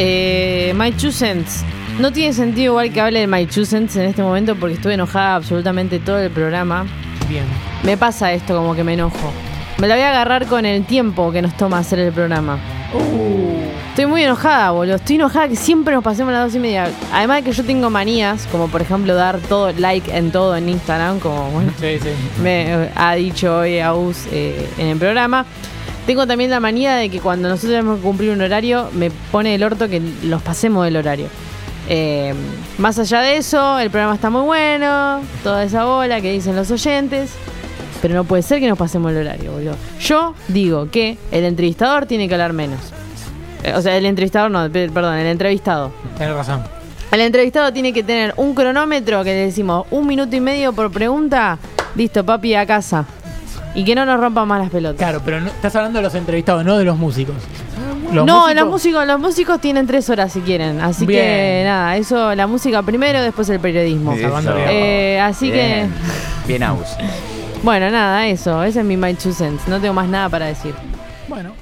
Eh, My Two Cents. No tiene sentido igual que hable de My Two Cents en este momento porque estuve enojada absolutamente todo el programa. Bien. Me pasa esto como que me enojo. Me la voy a agarrar con el tiempo que nos toma hacer el programa. Estoy muy enojada, boludo. Estoy enojada que siempre nos pasemos las dos y media. Además de que yo tengo manías, como por ejemplo dar todo like en todo en Instagram, como bueno, Sí, sí. me ha dicho hoy Aus eh, en el programa. Tengo también la manía de que cuando nosotros tenemos que cumplir un horario, me pone el orto que los pasemos del horario. Eh, más allá de eso, el programa está muy bueno, toda esa bola que dicen los oyentes, pero no puede ser que nos pasemos el horario, boludo. Yo digo que el entrevistador tiene que hablar menos. Eh, o sea, el entrevistador no, pe- perdón, el entrevistado. Tienes razón. El entrevistado tiene que tener un cronómetro que le decimos un minuto y medio por pregunta. Listo, papi, a casa. Y que no nos rompan más las pelotas. Claro, pero no- estás hablando de los entrevistados, no de los músicos. Los no, músicos- los músicos, los músicos tienen tres horas si quieren. Así que nada, eso, la música primero, después el periodismo. Eh, así Bien. Bien aus. que, bueno, nada, eso. Ese es mi My Two Cents. No tengo más nada para decir. Bueno,